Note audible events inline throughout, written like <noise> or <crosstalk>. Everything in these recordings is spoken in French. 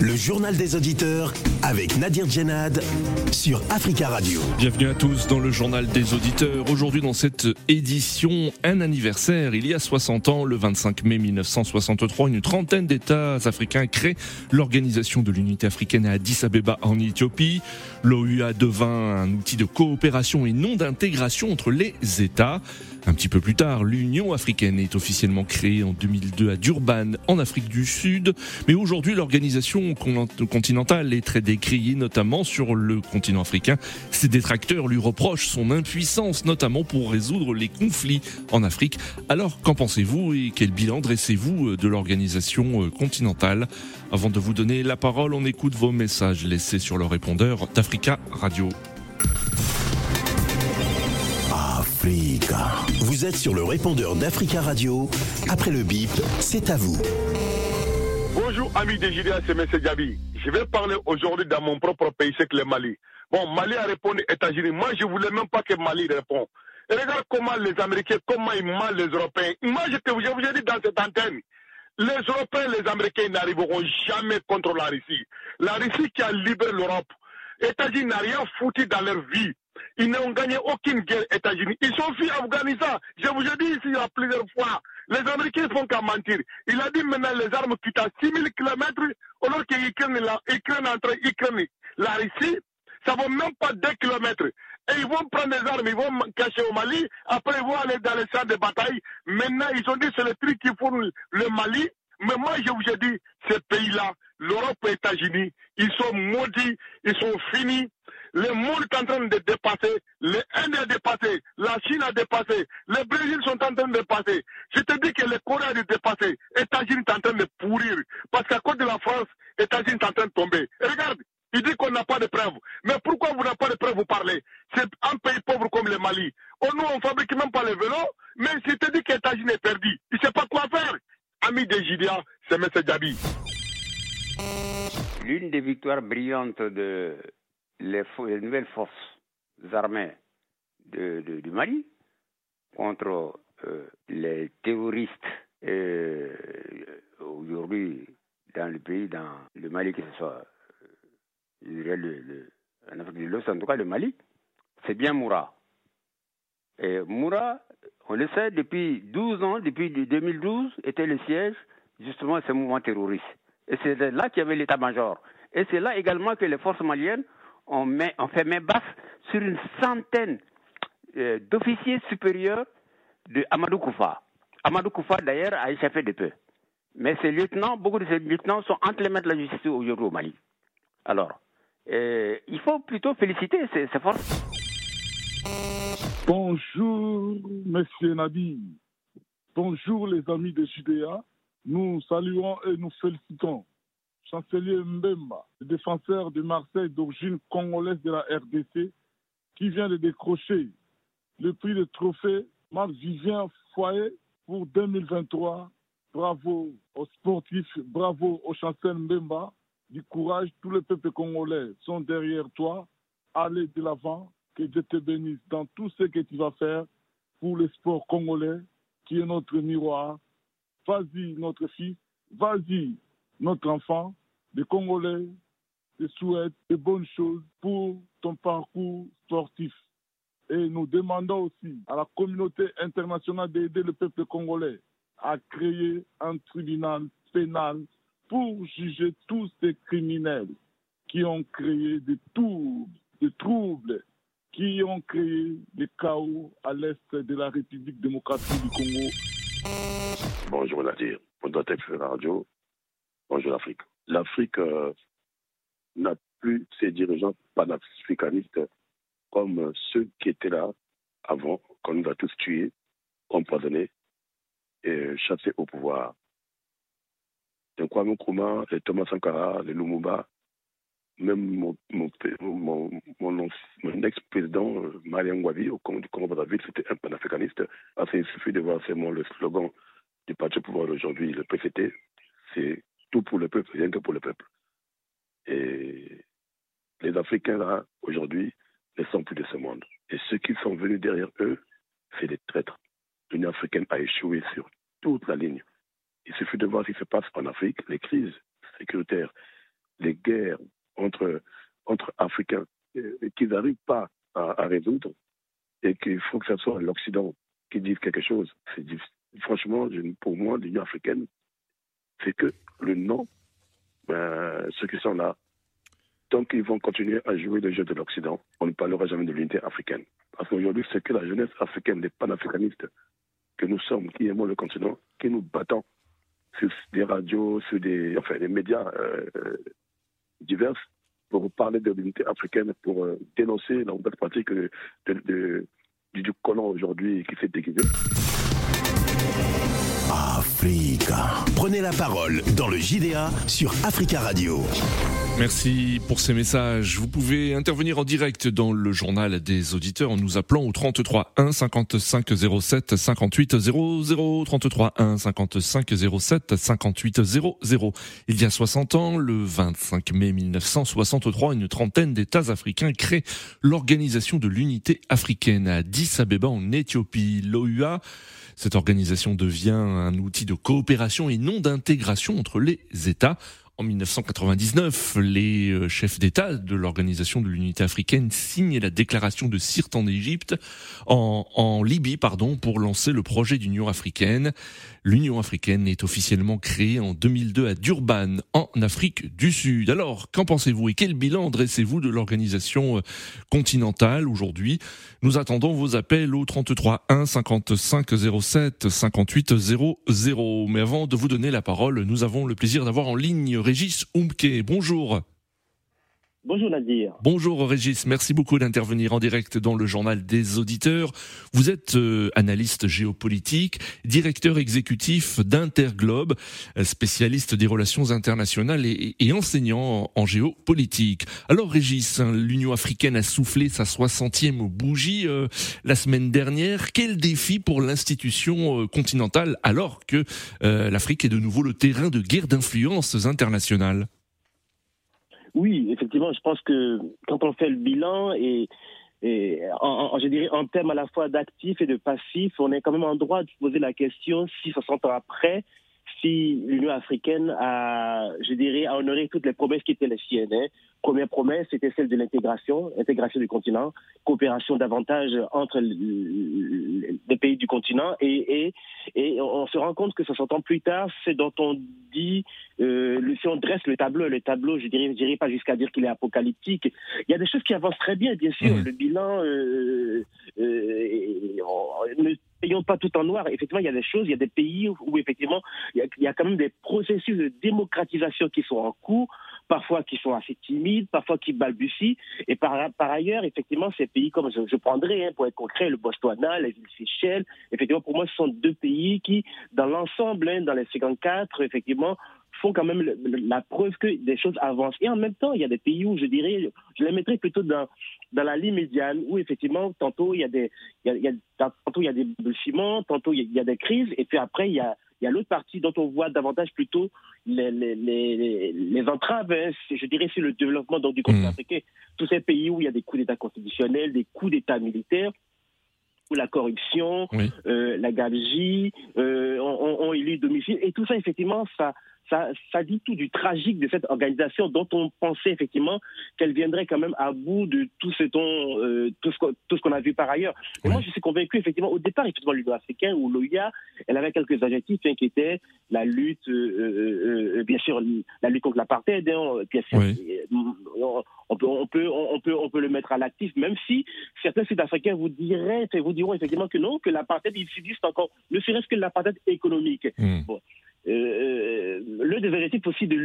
Le journal des auditeurs avec Nadir Djenad sur Africa Radio. Bienvenue à tous dans le journal des auditeurs. Aujourd'hui dans cette édition, un anniversaire. Il y a 60 ans, le 25 mai 1963, une trentaine d'États africains créent l'Organisation de l'Unité africaine à Addis Abeba en Éthiopie. L'OUA devint un outil de coopération et non d'intégration entre les États. Un petit peu plus tard, l'Union africaine est officiellement créée en 2002 à Durban, en Afrique du Sud. Mais aujourd'hui, l'organisation continentale est très décriée, notamment sur le continent africain. Ses détracteurs lui reprochent son impuissance, notamment pour résoudre les conflits en Afrique. Alors, qu'en pensez-vous et quel bilan dressez-vous de l'organisation continentale? Avant de vous donner la parole, on écoute vos messages laissés sur le répondeur d'Africa Radio. Vous êtes sur le répondeur d'Africa Radio. Après le bip, c'est à vous. Bonjour amis de JDA, c'est M. Diaby. Je vais parler aujourd'hui dans mon propre pays, c'est que le Mali. Bon, Mali a répondu États-Unis. Moi, je voulais même pas que Mali réponde. Et regarde comment les Américains, comment ils mentent les Européens. Moi, je, je vous ai dit dans cette antenne, les Européens, les Américains n'arriveront jamais contre la Russie. La Russie qui a libéré l'Europe. États-Unis n'a rien foutu dans leur vie. Ils n'ont gagné aucune guerre États-Unis. Ils sont fui Afghanistan. Je vous ai dit ici a plusieurs fois. Les Américains font qu'à mentir. Il a dit maintenant les armes quittent à 6000 km alors que l'Ukraine entre Ukraine la Russie, ça vaut même pas 2 km. Et ils vont prendre des armes, ils vont cacher au Mali, après ils vont aller dans les champs de bataille. Maintenant, ils ont dit c'est le truc qui font le Mali. Mais moi, je vous ai dit, ces pays-là, l'Europe et les États-Unis, ils sont maudits, ils sont finis. Le monde est en train de dépasser, l'Inde a dépassé, la Chine a dépassé, le Brésil sont en train de dépasser. Je te dis que le Corée a dépassé, les États-Unis sont en train de pourrir. Parce qu'à cause de la France, les États-Unis sont en train de tomber. regarde, il dit qu'on n'a pas de preuves. Mais pourquoi vous n'avez pas de preuves, vous parlez C'est un pays pauvre comme le Mali. Oh, nous, on ne fabrique même pas les vélos, mais je te dis que les États-Unis est perdu. Il ne sait pas quoi faire. Ami de Gidia, c'est M. Djabi. L'une des victoires brillantes de les, nouvelles forces armées du Mali contre euh, les terroristes euh, aujourd'hui dans le pays, dans le Mali, que ce soit euh, le, en Afrique de l'Ouest, en tout cas le Mali, c'est bien Moura. Et Moura, on le sait, depuis 12 ans, depuis 2012, était le siège justement de ce mouvement terroriste. Et c'est là qu'il y avait l'état-major. Et c'est là également que les forces maliennes ont, fait main basse sur une centaine euh, d'officiers supérieurs de Amadou Koufa. Amadou Koufa, d'ailleurs, a échappé de peu. Mais ces lieutenants, beaucoup de ces lieutenants sont entre les mains de la justice aujourd'hui au Mali. Alors, euh, il faut plutôt féliciter ces, ces forces. Bonjour, Monsieur Nabi. Bonjour, les amis de Judéa. Nous saluons et nous félicitons chancelier Mbemba, le défenseur de Marseille d'origine congolaise de la RDC, qui vient de décrocher le prix de trophée Marc Vivien Foyer pour 2023. Bravo aux sportifs, bravo au chancelier Mbemba. Du courage, tous les peuples congolais sont derrière toi. Allez de l'avant, que Dieu te bénisse dans tout ce que tu vas faire pour le sport congolais, qui est notre miroir. Vas-y, notre fils, vas-y, notre enfant, les Congolais te souhaitent de bonnes choses pour ton parcours sportif. Et nous demandons aussi à la communauté internationale d'aider le peuple congolais à créer un tribunal pénal pour juger tous ces criminels qui ont créé des troubles, des troubles qui ont créé des chaos à l'est de la République démocratique du Congo. Bonjour Nadir, être la radio. Bonjour l'Afrique. L'Afrique euh, n'a plus ses dirigeants panafricanistes comme ceux qui étaient là avant, qu'on nous a tous tués, empoisonnés et chassés au pouvoir. Donc Kwame Nkrumah, les Thomas Sankara, les Lumumba, même mon, mon, ex-président euh, Mariam Ngwabi au du Congo-Brazzaville, c'était un panafricaniste. Parce qu'il suffit de voir seulement le slogan du parti au pouvoir aujourd'hui, le PCT, c'est tout pour le peuple, rien que pour le peuple. Et les Africains, là, aujourd'hui, ne sont plus de ce monde. Et ceux qui sont venus derrière eux, c'est des traîtres. L'Union africaine a échoué sur toute la ligne. Il suffit de voir ce qui se passe en Afrique. Les crises sécuritaire, les guerres entre, entre Africains euh, qu'ils n'arrivent pas à, résoudre et qu'il faut que ce soit l'Occident qui dise quelque chose. Franchement, pour moi, l'Union africaine, c'est que le nom, ben, ceux qui sont là, tant qu'ils vont continuer à jouer le jeu de l'Occident, on ne parlera jamais de l'unité africaine. Parce qu'aujourd'hui, c'est que la jeunesse africaine, les panafricanistes que nous sommes, qui aimons le continent, qui nous battons sur des radios, sur des, enfin, médias euh, divers pour parler de l'unité africaine, pour euh, dénoncer la pratique de, du colon aujourd'hui qui s'est déguisé. Africa. Prenez la parole dans le JDA sur Africa Radio. Merci pour ces messages. Vous pouvez intervenir en direct dans le journal des auditeurs en nous appelant au 33 1 55 07 58 00 33 1 55 07 58 00. Il y a 60 ans, le 25 mai 1963, une trentaine d'États africains créent l'Organisation de l'Unité africaine à Addis Abeba en Éthiopie. L'OUA cette organisation devient un outil de coopération et non d'intégration entre les États. En 1999, les euh, chefs d'État de l'Organisation de l'Unité africaine signent la déclaration de Sirte en Égypte, en, en Libye, pardon, pour lancer le projet d'Union africaine. L'Union africaine est officiellement créée en 2002 à Durban, en Afrique du Sud. Alors, qu'en pensez-vous et quel bilan dressez-vous de l'organisation euh, continentale aujourd'hui? Nous attendons vos appels au 33 1 55 07 58 00. Mais avant de vous donner la parole, nous avons le plaisir d'avoir en ligne Régis Umke. Bonjour. Bonjour Nadir. Bonjour Régis, merci beaucoup d'intervenir en direct dans le journal des auditeurs. Vous êtes euh, analyste géopolitique, directeur exécutif d'Interglobe, euh, spécialiste des relations internationales et, enseignant en, géopolitique. Alors Régis, hein, l'Union africaine a soufflé sa 60e bougie euh, la semaine dernière. Quel défi pour l'institution continentale alors que l'Afrique est de nouveau le terrain de guerre d'influences internationales? Oui, effectivement, je pense que quand on fait le bilan et, en, je dirais en termes à la fois d'actifs et de passifs, on est quand même en droit de se poser la question si 60 ans après, l'Union africaine a, je dirais, a honoré toutes les promesses qui étaient les siennes. Hein. Première promesse, c'était celle de l'intégration, intégration du continent, coopération davantage entre les pays du continent, et, et, et on se rend compte que 60 ans plus tard, c'est dont on dit, euh, si on dresse le tableau, le tableau, je dirais, je dirais pas jusqu'à dire qu'il est apocalyptique. Il y a des choses qui avancent très bien, bien sûr. Mmh. Le bilan, euh, euh, ne payons pas tout en noir. Effectivement, il y a des choses, il y a des pays où, effectivement, il y, a, quand même des processus de démocratisation qui sont en cours parfois qui sont assez timides, parfois qui balbutient. Et par, ailleurs, effectivement, ces pays, comme je, je prendrais, hein, pour être concret, le Botswana, les îles Seychelles, effectivement, pour moi, ce sont deux pays qui, dans l'ensemble, hein, dans les 54, effectivement, font quand même la preuve que des choses avancent. Et en même temps, il y a des pays où je dirais, je les mettrais plutôt dans, dans la ligne médiane, où effectivement, tantôt il y a des, il y a, tantôt il y a des tantôt il y, a, des crises, et puis après il y a, il y a l'autre partie dont on voit davantage plutôt les, les, les, les entraves, hein, je dirais, sur le développement donc, du continent mmh. africain. Tous ces pays où il y a des coups d'État constitutionnels, des coups d'État militaires, où la corruption, euh, la gabegie euh, ont, ont élu domicile. Et tout ça, effectivement, ça, ça, ça dit tout du tragique de cette organisation dont on pensait effectivement qu'elle viendrait quand même à bout de tout ce dont, euh, tout ce qu'on a vu par ailleurs. moi, je suis convaincu effectivement au départ, effectivement, l'Union africaine ou l'OIA, elle avait quelques adjectifs hein, qui étaient la lutte, euh, euh, bien sûr, la lutte contre l'apartheid, hein, bien sûr, on peut, on peut, on peut, on peut le mettre à l'actif, même si certains Sud-Africains vous diraient, vous diront effectivement que non, que l'apartheid il subsiste encore, ne serait-ce que l'apartheid économique. Hmm. Bon. Euh, le des objectifs aussi de,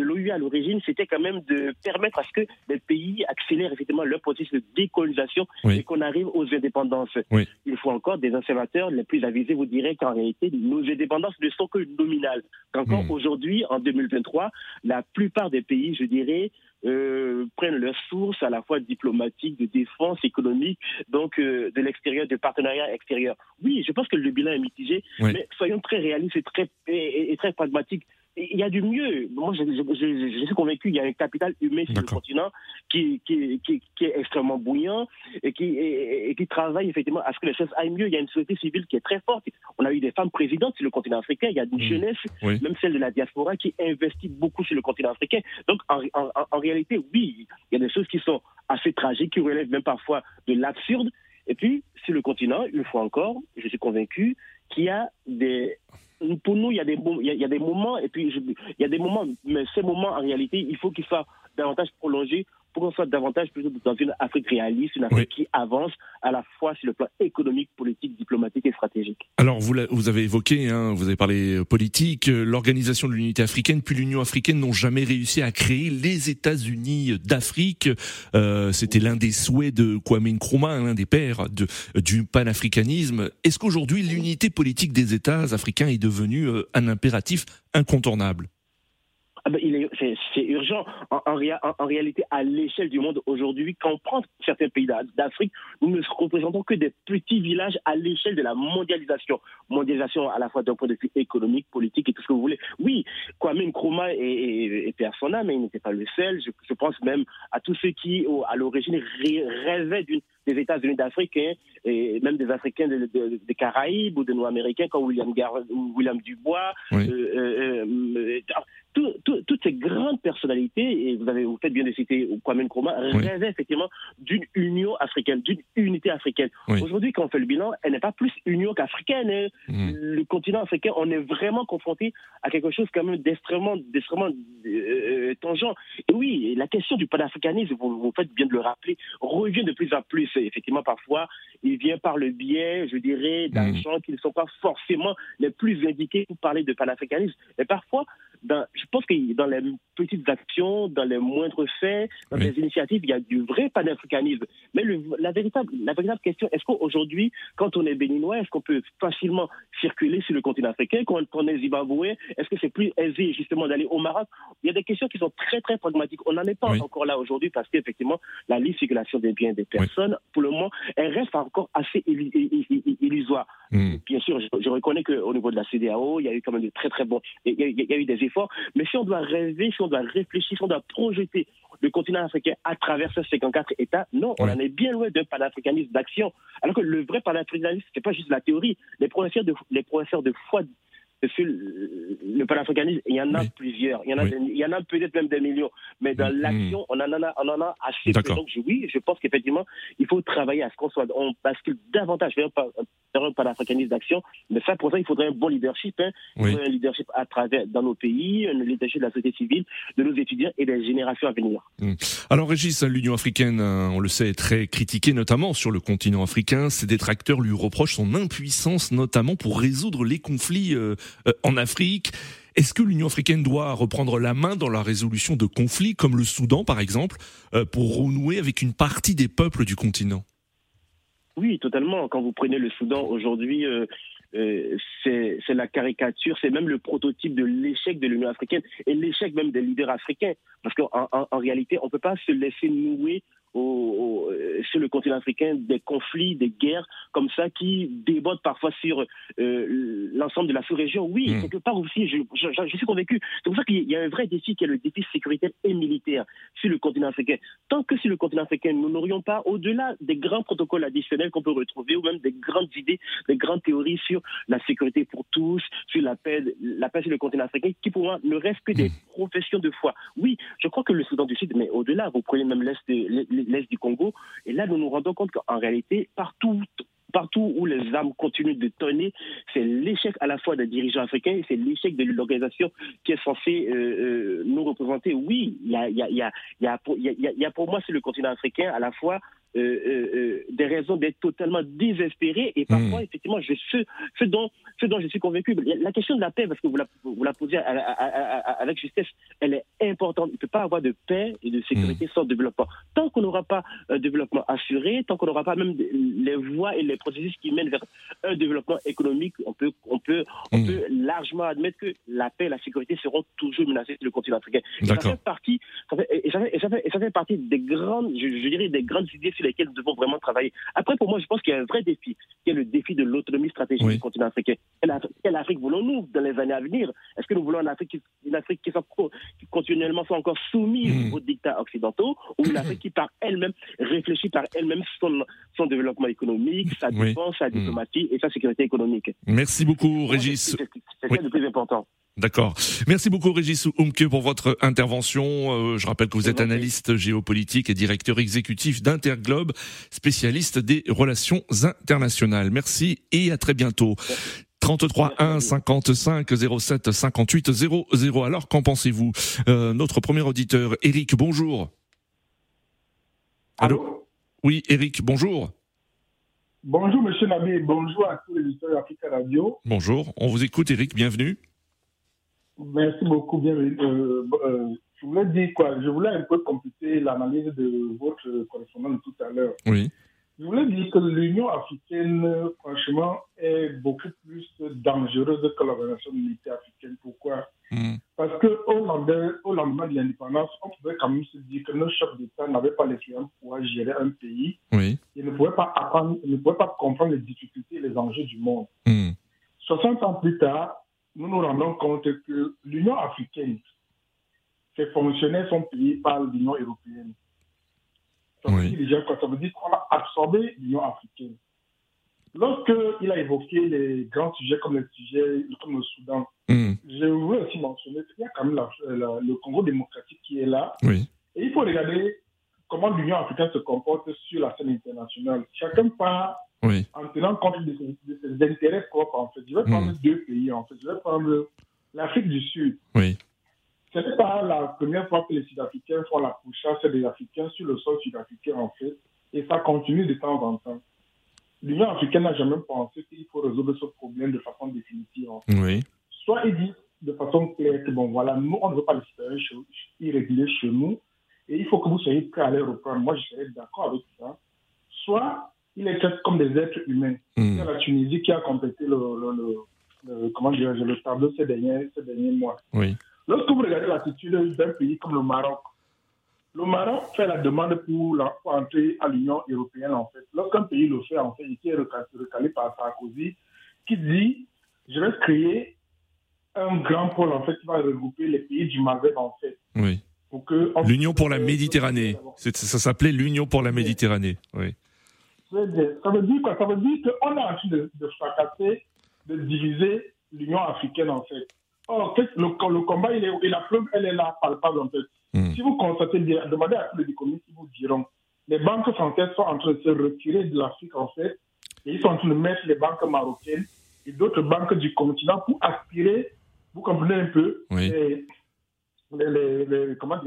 l'OU à l'origine, c'était quand même de permettre à ce que les pays accélèrent effectivement leur processus de décolonisation et qu'on arrive aux indépendances. Il faut encore des observateurs les plus avisés vous diraient qu'en réalité, nos indépendances ne sont que nominales. Qu'encore hmm. aujourd'hui, en 2023, la plupart des pays, je dirais, euh, prennent leurs sources à la fois diplomatiques, de défense, économique, donc euh, de l'extérieur, de partenariats extérieurs. Oui, je pense que le bilan est mitigé, mais soyons très réalistes et très, et, très pragmatiques. Il y a du mieux. Moi, je, je, suis convaincu qu'il y a un capital humain sur le continent qui, qui, qui, qui, est extrêmement bouillant et qui, et, qui travaille effectivement à ce que les choses aillent mieux. Il y a une société civile qui est très forte. On a eu des femmes présidentes sur le continent africain. Il y a une mmh. jeunesse, même celle de la diaspora, qui investit beaucoup sur le continent africain. Donc, en, en, en réalité, oui, il y a des choses qui sont assez tragiques, qui relèvent même parfois de l'absurde. Et puis, sur le continent, une fois encore, je suis convaincu a des pour nous, il y, a des, il, y des moments, et puis il y a des moments, mais ces moments, en réalité, il faut qu'ils soient davantage prolongés pour qu'on soit davantage plutôt dans une Afrique réaliste, une Afrique qui avance à la fois sur le plan économique, politique, diplomatique et stratégique. Alors vous, vous avez évoqué, hein, vous avez parlé euh, politique, euh, l'organisation de l'unité africaine, puis l'Union africaine n'ont jamais réussi à créer les États-Unis d'Afrique. Euh, C'était l'un des souhaits de Kwame Nkrumah, l'un des pères de, du panafricanisme. Est-ce qu'aujourd'hui l'unité politique des États africains est devenue un impératif incontournable? Ah ben, il est, c'est, urgent. En, en, réalité, à l'échelle du monde aujourd'hui, quand on prend certains pays d'Afrique, nous ne représentons que des petits villages à l'échelle de la mondialisation. Mondialisation à la fois d'un point de vue économique, politique et tout ce que vous voulez. Oui, Kwame Nkrumah était à son âme, mais il n'était pas le seul. Je, je, pense même à tous ceux qui, à l'origine, rêvaient d'une des États-Unis d'Afrique hein, et même des Africains des Caraïbes ou des Nord-Américains comme William, William Dubois. Euh, euh, euh, toutes ces grandes personnalités, et vous avez vous faites bien de citer Kwame Nkrumah, rêvaient effectivement d'une union africaine, d'une unité africaine. Aujourd'hui, quand on fait le bilan, elle n'est pas plus union qu'africaine. Hein. Mm. Le continent africain, on est vraiment confronté à quelque chose quand même d'extrêmement, d'extrêmement tangent. Et oui, la question du panafricanisme, vous, vous faites bien de le rappeler, revient de plus en plus effectivement, parfois, il vient par le biais, je dirais, d'un mmh. qui ne sont pas forcément les plus indiqués pour parler de panafricanisme. Mais parfois, je pense que dans les petites actions, dans les moindres faits, dans les initiatives, il y a du vrai panafricanisme. Mais la, véritable, la véritable question, est-ce qu'aujourd'hui, quand on est béninois, est-ce qu'on peut facilement circuler sur le continent africain Quand on est zimbabwéen, est-ce que c'est plus aisé justement d'aller au Maroc? Il y a des questions qui sont très très pragmatiques. On n'en est pas encore là aujourd'hui parce qu'effectivement, la libre circulation des biens des personnes, pour le moment, elle reste encore assez illusoire. Hmm. Bien sûr, je, reconnais qu'au niveau de la CDAO, il y a eu quand même de très très bons, il y a, eu des efforts, mais si on doit rêver, si on doit réfléchir, si on doit projeter le continent africain à travers ces 54 États, non, on en est bien loin d'un panafricanisme d'action. Alors que le vrai panafricanisme, c'est pas juste la théorie. Les professeurs de, les professeurs de foi sur le panafricanisme, il y en a plusieurs. Il y en a, il y en a peut-être même des millions. Mais dans mm. l'action, on, en a, on en a assez peu. Donc, oui, je pense qu'effectivement, il faut travailler à ce qu'on soit, on bascule davantage vers un panafricanisme d'action. Mais ça, pour ça, il faudrait un bon leadership. Hein. Il faudrait un leadership à travers, dans nos pays, un leadership de la société civile, de nos étudiants et des générations à venir. Mm. Alors, Régis, l'Union africaine, hein, on le sait, est très critiquée, notamment sur le continent africain. Ses détracteurs lui reprochent son impuissance, notamment pour résoudre les conflits euh, en Afrique. Est-ce que l'Union africaine doit reprendre la main dans la résolution de conflits comme le Soudan par exemple euh, pour renouer avec une partie des peuples du continent? Oui, totalement. Quand vous prenez le Soudan aujourd'hui, euh, c'est la caricature, c'est même le prototype de l'échec de l'Union africaine et l'échec même des leaders africains. Parce qu'en en, réalité, on ne peut pas se laisser nouer au, euh, sur le continent africain des conflits, des guerres comme ça qui débordent parfois sur euh, l'ensemble de la sous-région. Oui, mmh. quelque part aussi, je, je, suis convaincu. C'est pour ça qu'il y a un vrai défi qui est le défi sécuritaire et militaire sur le continent africain. Tant que sur le continent africain, nous n'aurions pas, au-delà des grands protocoles additionnels qu'on peut retrouver, ou même des grandes idées, des grandes théories sur la sécurité pour tous, sur la paix, la paix sur le continent africain, qui pour moi ne reste que des mmh. professions de foi. Oui, je crois que le Soudan du Sud, mais au-delà, vous prenez même l'Est l'Est du Congo. Et là, nous nous rendons compte qu'en réalité, partout, partout où les armes continuent de tonner, c'est l'échec à la fois des dirigeants africains, c'est l'échec de l'organisation qui est censée euh, euh, nous représenter. Oui, il y a, y, a, y, a, pour moi, c'est le continent africain à la fois des raisons d'être totalement désespéré et parfois, hmm. effectivement, je, ce, ce, dont, ce dont je suis convaincu, la question de la paix, parce que vous la, vous la posez avec justesse, elle est importante. Il ne peut pas avoir de paix et de sécurité hmm. sans développement. Tant qu'on n'aura pas un développement assuré, tant qu'on n'aura pas même les voies et les processus qui mène vers un développement économique, on peut, on peut, on Mm. peut largement admettre que la paix et la sécurité seront toujours menacées sur le continent africain. Et ça fait partie, ça fait, et ça fait, et ça fait, et ça fait partie des grandes, je, je dirais, des grandes idées sur lesquelles nous devons vraiment travailler. Après, pour moi, je pense qu'il y a un vrai défi, qui est le défi de l'autonomie stratégique Oui. du continent africain. Quelle, Af- quelle Afrique voulons-nous dans les années à venir? Est-ce que nous voulons une Afrique qui, une Afrique qui, soit, qui continuellement soit encore soumise Mm. aux dictats occidentaux, ou une Afrique qui par elle-même réfléchit par elle-même son, son développement économique, sa Oui. défense, sa Mm. diplomatie et sa sécurité économique? Merci beaucoup, Régis. C'est Oui. ça le plus important. D'accord. Merci beaucoup Régis Oumke pour votre intervention. Euh, je rappelle que vous êtes analyste géopolitique et directeur exécutif d'Interglobe, spécialiste des relations internationales. Merci et à très bientôt. 33 1 55 07 58 00. Alors qu'en pensez-vous? Euh, Notre premier auditeur, Eric, bonjour. Allô? Oui, Eric, bonjour. Bonjour, monsieur Nabi, bonjour à tous les auditeurs d'Africa Radio. Bonjour, on vous écoute Eric, bienvenue. Merci beaucoup. Bienvenue. Euh, euh, je voulais dire quoi Je voulais un peu compléter l'analyse de votre correspondant de tout à l'heure. Oui. Je voulais dire que l'Union africaine, franchement, est beaucoup plus dangereuse que l'organisation militaire africaine. Pourquoi? Hmm. Parce qu'au lendemain, au lendemain de l'indépendance, on pouvait quand même se dire que nos chefs d'État n'avaient pas l'expérience pour pouvoir gérer un pays. Oui. Ils ne pouvaient pas apprendre, ils ne pouvaient pas comprendre les difficultés et les enjeux du monde. Hmm. 60 ans plus tard, nous nous rendons compte que l'Union africaine fait fonctionner son pays par l'Union européenne. Ça veut Oui. dire déjà quoi? Ça veut dire qu'on a absorbé l'Union africaine. Lorsqu'il a évoqué les grands sujets comme le sujet comme le Soudan, Hmm. je voulais aussi mentionner qu'il y a quand même la- la- le Congo démocratique qui est là. Oui. Et il faut regarder comment l'Union africaine se comporte sur la scène internationale. Chacun part Oui. en tenant compte de ses, de ses intérêts propres, en fait. Je vais prendre Mm. deux pays, en fait. Je vais prendre l'Afrique du Sud. Oui. Ce n'est pas la première fois que les Sud-Africains font la pourchasse des Africains sur le sol sud-africain, en fait. Et ça continue de temps en temps. L'Union africaine n'a jamais pensé qu'il faut résoudre ce problème de façon définitive. en fait. Oui. Soit il dit de façon claire que, bon, voilà, nous, on ne veut pas les citoyens irréguliers chez nous, et il faut que vous soyez prêts à les reprendre. Moi, je serais d'accord avec ça. Soit il est traité comme des êtres humains. Il y Hmm. a la Tunisie qui a complété le, le, le- le- comment dirais-je, le tableau ces derniers, ces derniers mois. Oui. Lorsque vous regardez l'attitude d'un pays comme le Maroc, le Maroc fait la demande pour, la- pour entrer à l'Union européenne, en fait. Lorsqu'un pays le fait, en fait, il est recalé, recalé par Sarkozy, qui dit Je vais créer un grand pôle, en fait, qui va regrouper les pays du Maghreb, en fait. Oui. L'Union pour la Méditerranée. Ça s'appelait l'Union pour la Méditerranée. Oui. Ça veut dire quoi? Ça veut dire qu'on est en train de, de fracasser, de diviser l'Union africaine, en fait. Or, le, le combat, il est, et la preuve, elle est là, palpable, en fait. Hmm. Si vous constatez bien, demandez à tous les économistes, ils vous diront, les banques françaises sont en train de se retirer de l'Afrique, en fait, et ils sont en train de mettre les banques marocaines et d'autres banques du continent pour aspirer, vous comprenez un peu, Oui. Les- les- comment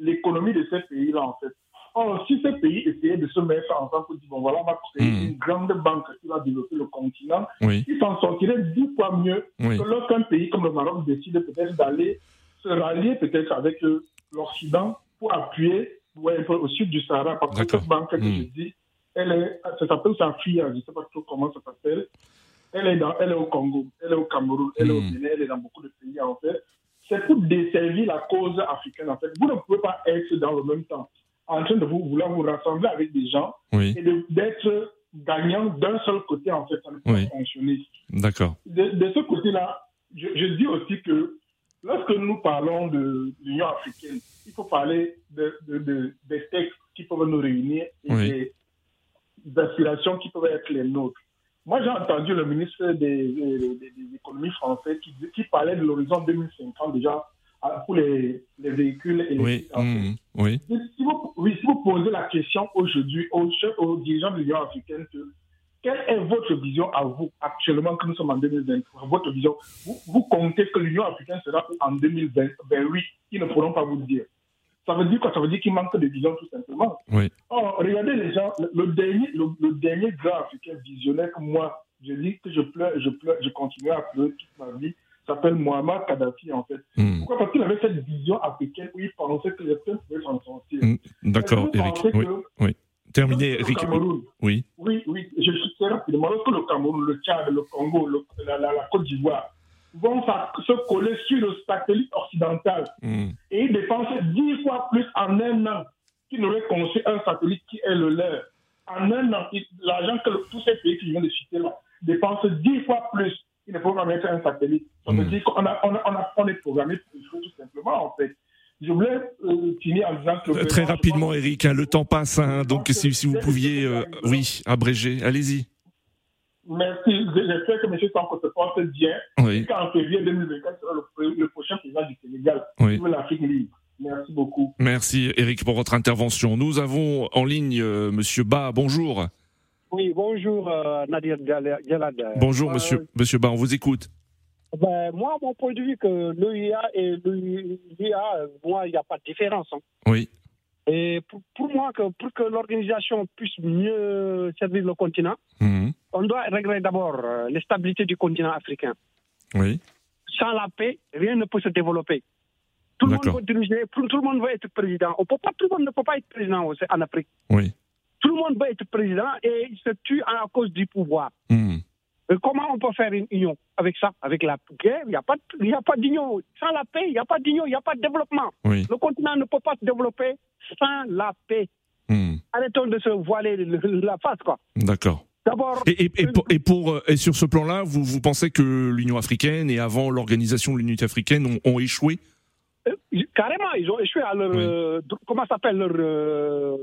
l'économie de ces pays-là, en fait. Or, si ces pays essayaient de se mettre ensemble pour dire, bon, voilà, on va créer Hmm. une grande banque qui va développer le continent, Oui. ils s'en sortiraient dix fois mieux Oui. que lorsqu'un pays comme le Maroc décide peut-être d'aller se rallier peut-être avec euh, l'Occident pour appuyer ouais, au sud du Sahara. Parce que cette banque que Hmm. je dis, elle est, ça s'appelle Safia, je ne sais pas trop comment ça s'appelle. Elle est, dans, elle est au Congo, elle est au Cameroun, elle est au Hmm. Bénin, elle est dans beaucoup de pays en fait. C'est pour desservir la cause africaine en fait. Vous ne pouvez pas être dans le même temps en train de vous vouloir vous rassembler avec des gens Oui. et d'être gagnant d'un seul côté en fait. Ça ne peut Oui. pas fonctionner D'accord. de, de ce côté-là, je, je dis aussi que lorsque nous parlons de l'Union africaine, il faut parler de, de- de- des textes qui peuvent nous réunir et Oui. des aspirations qui peuvent être les nôtres. Moi, j'ai entendu le ministre des, des- des- des économies français qui, qui parlait de l'horizon 2050 déjà ah, pour les, les véhicules électriques. Oui. Si vous, oui, si vous posez la question aujourd'hui aux, chefs- aux dirigeants de l'Union africaine, que, quelle est votre vision à vous actuellement que nous sommes en 2023 Votre vision vous, vous comptez que l'Union africaine sera en 2028 Ils ne pourront pas vous le dire. Ça veut dire quoi? Ça veut dire qu'il manque de vision tout simplement. Oui. Or, regardez les gens, le, dernier, le, le dernier grand africain visionnaire que moi, je dis que je pleure, je pleure, je continue à pleurer toute ma vie, s'appelle Muammar Kadhafi en fait. hmm, Pourquoi? Parce qu'il avait cette vision africaine où il pensait que les peuples pouvaient s'en sortir. hmm, D'accord, Eric. Oui. que oui. terminer, Le Eric. Cameroun, Oui. Oui, oui, je suis très rapidement. Lorsque le Cameroun, le Tchad, le Congo, le- la, la- la Côte d'Ivoire vont se coller sur le satellite occidental Hmm. et ils dépensent dix fois plus en un an qu'ils n'auraient conçu un satellite qui est le leur. En un an, l'argent que le- tous ces pays qui viennent de citer là dépensent dix fois plus. Il ne faut pas mettre un satellite. Ça veut Mm. dire qu'on a, on a- on a- on est programmé pour tout simplement, en fait. Je voulais euh, finir en disant que. Très rapidement, Eric, hein, le temps passe, hein, donc si, si vous pouviez, euh, oui, abréger, allez-y. Merci. J'espère que M. Sanko se porte bien. Oui. Et qu'en février 2024 sera le, le prochain président du Sénégal. Oui. Pour l'Afrique libre. Merci beaucoup. Merci, Eric, pour votre intervention. Nous avons en ligne euh, Monsieur Ba. Bonjour. Oui, bonjour euh, Nadir Djala- Djalad. Bonjour, Euh, Monsieur, Monsieur Ba. On vous écoute. ben, moi, mon point de vue, que l'UIA et l'UIA, euh, moi, il n'y a pas de différence. hein. Oui. Et pour, pour moi, que, pour que l'organisation puisse mieux servir le continent, Mhm. On doit régler d'abord euh, la stabilité du continent africain. Oui. Sans la paix, rien ne peut se développer. Tout le monde veut diriger, tout tout le monde veut être président. On peut pas, tout le monde ne peut pas être président en Afrique. Oui. Tout le monde veut être président et il se tue à cause du pouvoir. Euh, Comment on peut faire une union avec ça? Avec la guerre, il n'y a pas, y a pas d'union. Sans la paix, il n'y a pas d'union, il n'y a pas de développement. Oui. Le continent ne peut pas se développer sans la paix. Mhm. Arrêtons de se voiler le- le- la face, quoi. D'accord. D'abord, Et, et- et pour, et pour- euh, et sur ce plan-là, vous, vous pensez que l'Union africaine et avant l'organisation de l'unité africaine ont, ont échoué euh, carrément, ils ont échoué à leur. Oui. euh, comment s'appelle leur, euh,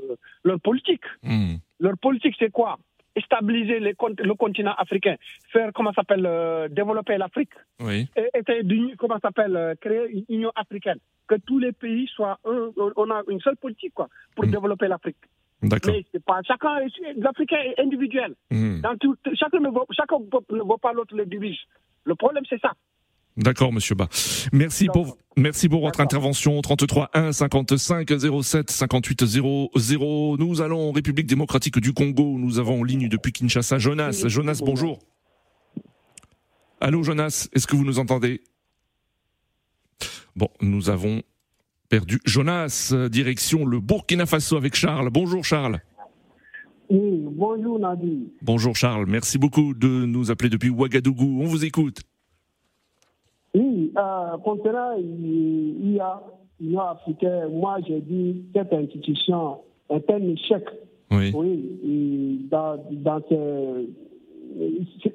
leur politique Mhm. Leur politique, c'est quoi? Stabiliser les le continent africain, faire, comment ça s'appelle, euh, développer l'Afrique. Oui. essayer comment s'appelle, créer une union africaine. Que tous les pays soient un, on a une seule politique quoi, pour Mm. développer l'Afrique. D'accord. Mais c'est pas chacun, est individuel. Mhm. Dans tout- chacun ne veut, chacun ne veut pas l'autre le dirige. Le problème c'est ça. D'accord, Monsieur Ba. Merci pour, merci pour votre intervention. 33 1 55 07 58 00. Nous allons en République démocratique du Congo. Nous avons en ligne depuis Kinshasa Jonas. Jonas, bonjour. Allô, Jonas. Est-ce que vous nous entendez? Bon, nous avons perdu Jonas. Direction le Burkina Faso avec Charles. Bonjour, Charles. Oui, bonjour Nadi. Bonjour, Charles. Merci beaucoup de nous appeler depuis Ouagadougou. On vous écoute. Oui, euh, concernant l'IA, l'Union africaine, moi j'ai dit cette institution est un échec. Oui. Oui, dans, dans ce, ce,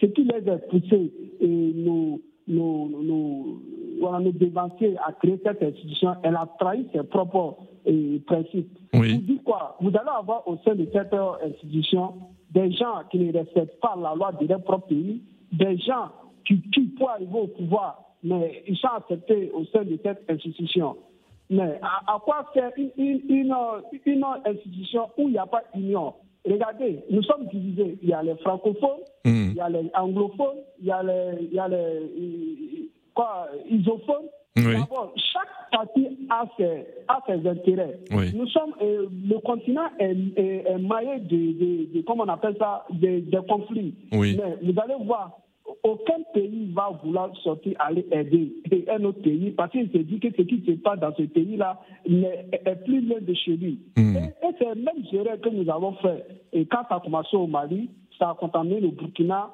ce qui les a poussés et nous, nous, nous, voilà, nous dévancer à créer cette institution, elle a trahi ses propres euh, principes. Oui. Vous dites quoi? Vous allez avoir au sein de cette institution des gens qui ne respectent pas la loi de leur propre pays, des gens qui, qui pour arriver au pouvoir, mais ils sont acceptés au sein de cette institution. Mais à, à quoi faire une, une, une, une institution où il n'y a pas d'union Regardez, nous sommes divisés. Il y a les francophones, Mhm. il y a les anglophones, il y a les, il y a les euh, quoi, isophones. Oui. D'abord, chaque parti a ses, a ses intérêts. Oui. Nous sommes, euh, le continent est, est, est maillé de, de, de, comment on appelle ça, de, de conflits. Oui. Mais vous allez voir, aucun pays va vouloir sortir aller aider <laughs> un autre pays parce qu'il se dit que ce qui se passe dans ce pays-là n'est- est plus loin de chez lui. Et, et c'est le même erreur que nous avons fait. Et quand ça a commencé au Mali, ça a contaminé le Burkina.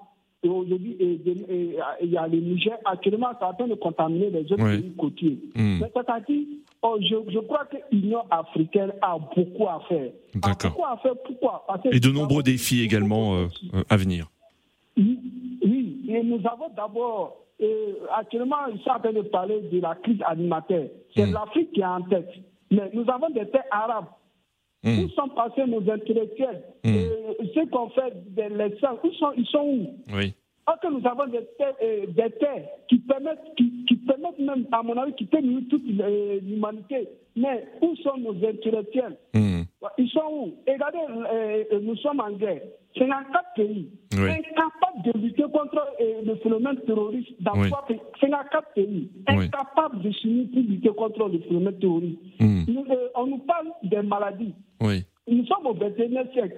Et aujourd'hui, il y a le Niger. Actuellement, ça en train de contaminer les autres Ouais. pays côtiers. Mhm. Mais c'est-à-dire, oh, je, je crois que l'Union africaine a beaucoup à faire. D'accord. beaucoup à faire. Pourquoi? Parce Et de nombreux défis également euh, euh, à venir. oui, oui, et nous avons d'abord, actuellement, ils sont en train de parler de la crise alimentaire. C'est Mm. l'Afrique qui est en tête. Mais nous avons des terres arabes. Mm. Où sont passés nos intellectuels Mm. Euh, Ceux qu'on fait des leçons, où sont, ils sont où Oui. Or que nous avons des terres, euh, des terres qui, permettent, qui, qui permettent même, à mon avis, qui nourrir toute euh, l'humanité. Mais où sont nos intellectuels Mhm. Ils sont où Et Regardez, euh, euh, nous sommes en guerre. 54 pays Oui. incapables de lutter contre euh, le phénomène terroriste dans Oui. trois pays. 54 pays Oui. incapables de s'unir pour lutter contre le phénomène terroriste. Nous, euh, on nous parle des maladies. Oui. Nous sommes au 21e siècle.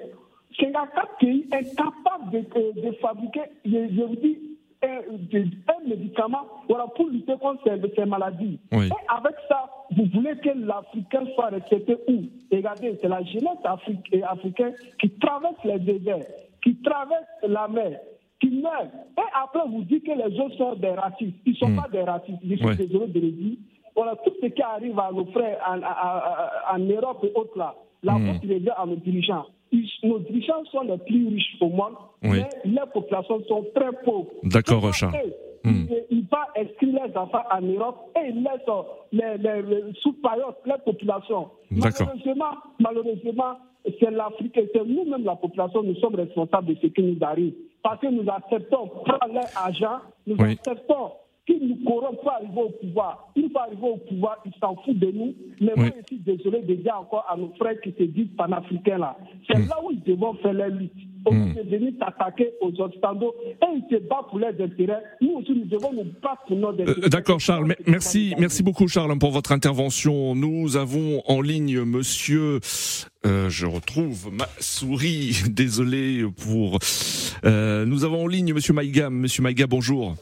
54 pays incapables de, de fabriquer, je, je vous dis, un, médicament voilà, pour lutter contre ces, maladies. Oui. Et avec ça, vous voulez que l'Africain soit respecté où? Regardez, c'est la jeunesse afric- africaine qui traverse les déserts, qui traverse la mer, qui meurt. Et après, vous dites que les autres sont des racistes. Ils ne sont pas des racistes. Je suis Ouais. désolé de le dire. Voilà, tout ce qui arrive à nos frères en, en- en- en Europe et autres là, la Mm. faute revient à nos dirigeants. Nos dirigeants sont les plus riches au monde, Oui. mais les populations sont très pauvres. D'accord, Pourquoi Charles. eux, Mm. Ils, ils partent inscrire les enfants en Europe et ils laissent euh, les, les, les sous-payotes, les populations. Malheureusement, malheureusement, c'est l'Afrique et c'est nous-mêmes, la population, nous sommes responsables de ce qui nous arrive. Parce que nous acceptons prendre leur argent, nous Oui. acceptons qu'ils nous corrompent pour arriver au pouvoir. Une fois arrivés au pouvoir, ils s'en foutent de nous. Mais moi, je suis désolé de dire encore à nos frères qui se disent panafricains là. C'est là où ils devront faire leur lutte. Au lieu de venir s'attaquer aux Occidentaux et ils se battent pour leurs intérêts. Nous aussi, nous devons nous battre pour nos intérêts. Euh, D'accord, Charles. Me- Merci, merci beaucoup, Charles, pour votre intervention. Nous avons en ligne Monsieur, euh, je retrouve ma souris. <laughs> Désolé pour. Euh, nous avons en ligne Monsieur Maïga. Monsieur Maïga, bonjour.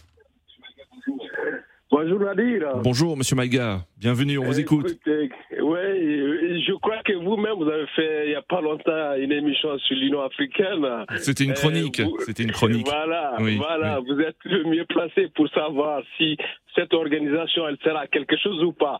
Bonjour Nadir. Bonjour, Monsieur Maïga. Bienvenue. On vous écoute. Oui, je crois que vous-même, vous avez fait il n'y a pas longtemps une émission sur l'Union africaine. C'était une Euh, chronique. vous- C'était une chronique. Voilà, Oui, voilà. Vous êtes le mieux placé pour savoir si cette organisation, elle sert à quelque chose ou pas.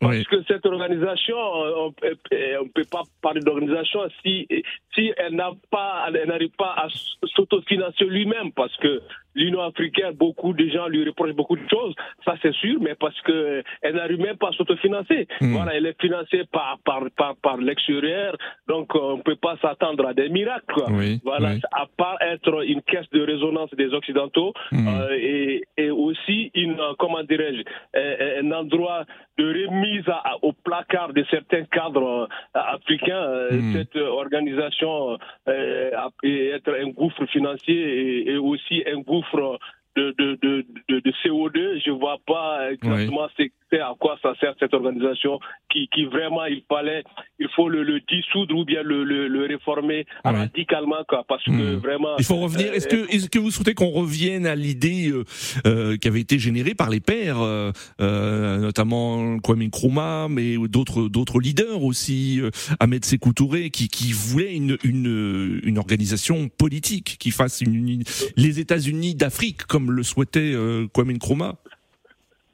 Parce Oui. que cette organisation, on ne peut pas parler d'organisation si, si elle n'a pas, elle n'arrive pas à s'autofinancer lui-même, parce que l'Union africaine, beaucoup de gens lui reprochent beaucoup de choses, ça c'est sûr, mais parce que elle n'arrive même pas à s'autofinancer. Hmm. Voilà, elle est financée par par par, par l'extérieur, donc euh, on ne peut pas s'attendre à des miracles. Quoi. Oui, Voilà, oui. à part être une caisse de résonance des occidentaux Hmm. euh, et, et aussi une euh, comment dirais-je euh, un endroit de remise à- au placard de certains cadres euh, africains. euh, Hmm. Cette euh, organisation euh, a pu être un gouffre financier et, et aussi un gouffre de, de, de, de, de CO2. Je vois pas exactement c'est c'est à quoi ça sert cette organisation qui, qui vraiment il fallait il faut le, le dissoudre ou bien le, le, le réformer Ouais. radicalement quoi parce que Hmm. vraiment Il faut revenir. euh, Est-ce que, est-ce que vous souhaitez qu'on revienne à l'idée euh, euh, qui avait été générée par les pères, euh, euh, notamment Kwame Nkrumah, mais d'autres d'autres leaders aussi, euh, Ahmed Sékou Touré, qui, qui voulaient une, une une organisation politique qui fasse une, une- les États-Unis d'Afrique comme le souhaitait euh, Kwame Nkrumah.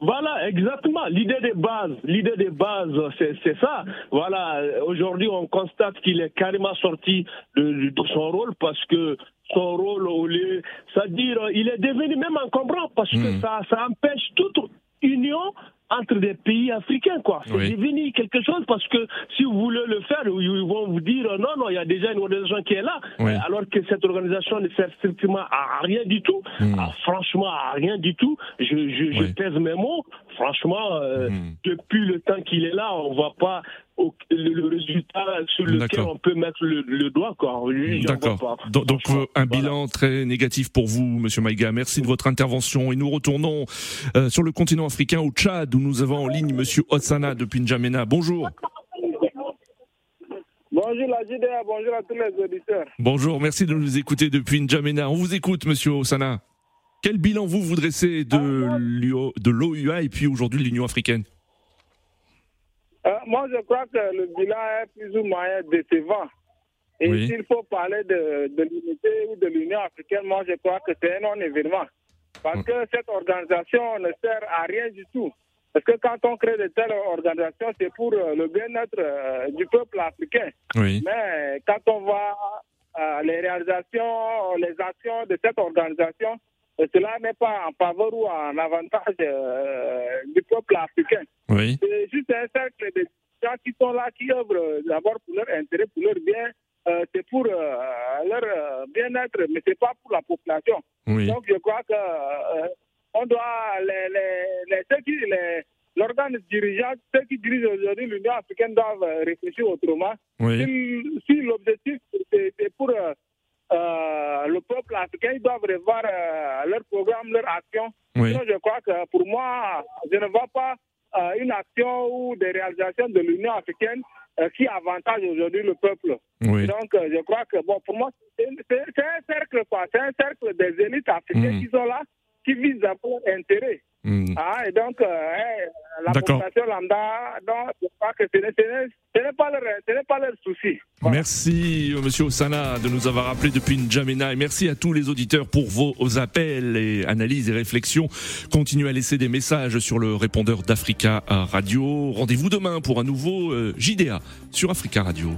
Voilà, exactement. L'idée de base, l'idée de base, c'est ça. Voilà, aujourd'hui, on constate qu'il est carrément sorti de, de son rôle parce que son rôle, au lieu, c'est-à-dire, il est devenu même encombrant parce que Mm. ça, ça empêche toute union entre des pays africains, quoi. C'est Oui. devenu quelque chose parce que si vous voulez le faire, ils vont vous dire non, non, il y a déjà une organisation qui est là, Oui. alors que cette organisation ne sert strictement à rien du tout, Mm. à- franchement à rien du tout. Je, je, je Oui. pèse mes mots. Franchement, euh, Mm. depuis le temps qu'il est là, on voit pas au- le, le résultat sur lequel on peut mettre le, le doigt, D'accord. Donc, euh, un voilà. bilan très négatif pour vous, Monsieur Maïga. Merci de votre intervention. Et nous retournons euh, sur le continent africain, au Tchad, où nous avons en ligne Monsieur Otsana depuis N'Djamena. Bonjour. Bonjour la JDA, bonjour à tous les auditeurs. Bonjour, merci de nous écouter depuis N'Djamena. On vous écoute, Monsieur Otsana. Quel bilan vous vous dressez de de l'OUA et puis aujourd'hui de l'Union africaine? Moi, je crois que le bilan est plus ou moins décevant. Et Oui. s'il faut parler de, de l'unité ou de l'Union africaine, moi, je crois que c'est un non-événement. Parce que cette organisation ne sert à rien du tout. Parce que quand on crée de telles organisations, c'est pour euh, le bien-être euh, du peuple africain. Oui. Mais quand on voit euh, les réalisations, les actions de cette organisation, cela n'est pas en faveur ou en avantage euh, du peuple africain. Oui. C'est juste un cercle de gens qui sont là, qui œuvrent euh, d'abord pour leur intérêt, pour leur bien. Euh, c'est pour euh, leur euh, bien-être, mais c'est pas pour la population. Oui. Donc je crois que euh, on doit les, les, les, ceux qui les l'organe dirigeant, ceux qui dirigent aujourd'hui l'Union africaine doivent euh, réfléchir autrement. Oui. Si, si l'objectif c'est pour euh, le peuple africain, ils doivent revoir euh, leur programme, leur action. Oui. Sinon, je crois que pour moi, je ne vois pas euh, une action ou des réalisations de l'Union africaine euh, qui avantage aujourd'hui le peuple. Oui. Donc, je crois que, bon, pour moi, c'est un cercle, quoi. C'est un cercle des élites africaines Mm. qui sont là, qui qui visent à leur intérêt. Hmm. Ah, et donc, euh, hein, la population lambda, donc, je crois que ce n'est pas leur, pas leur souci. Merci, monsieur Osana, de nous avoir appelé depuis N'Djamena. Et merci à tous les auditeurs pour vos appels et analyses et réflexions. Continuez à laisser des messages sur le répondeur d'Africa Radio. Rendez-vous demain pour un nouveau euh, JDA sur Africa Radio.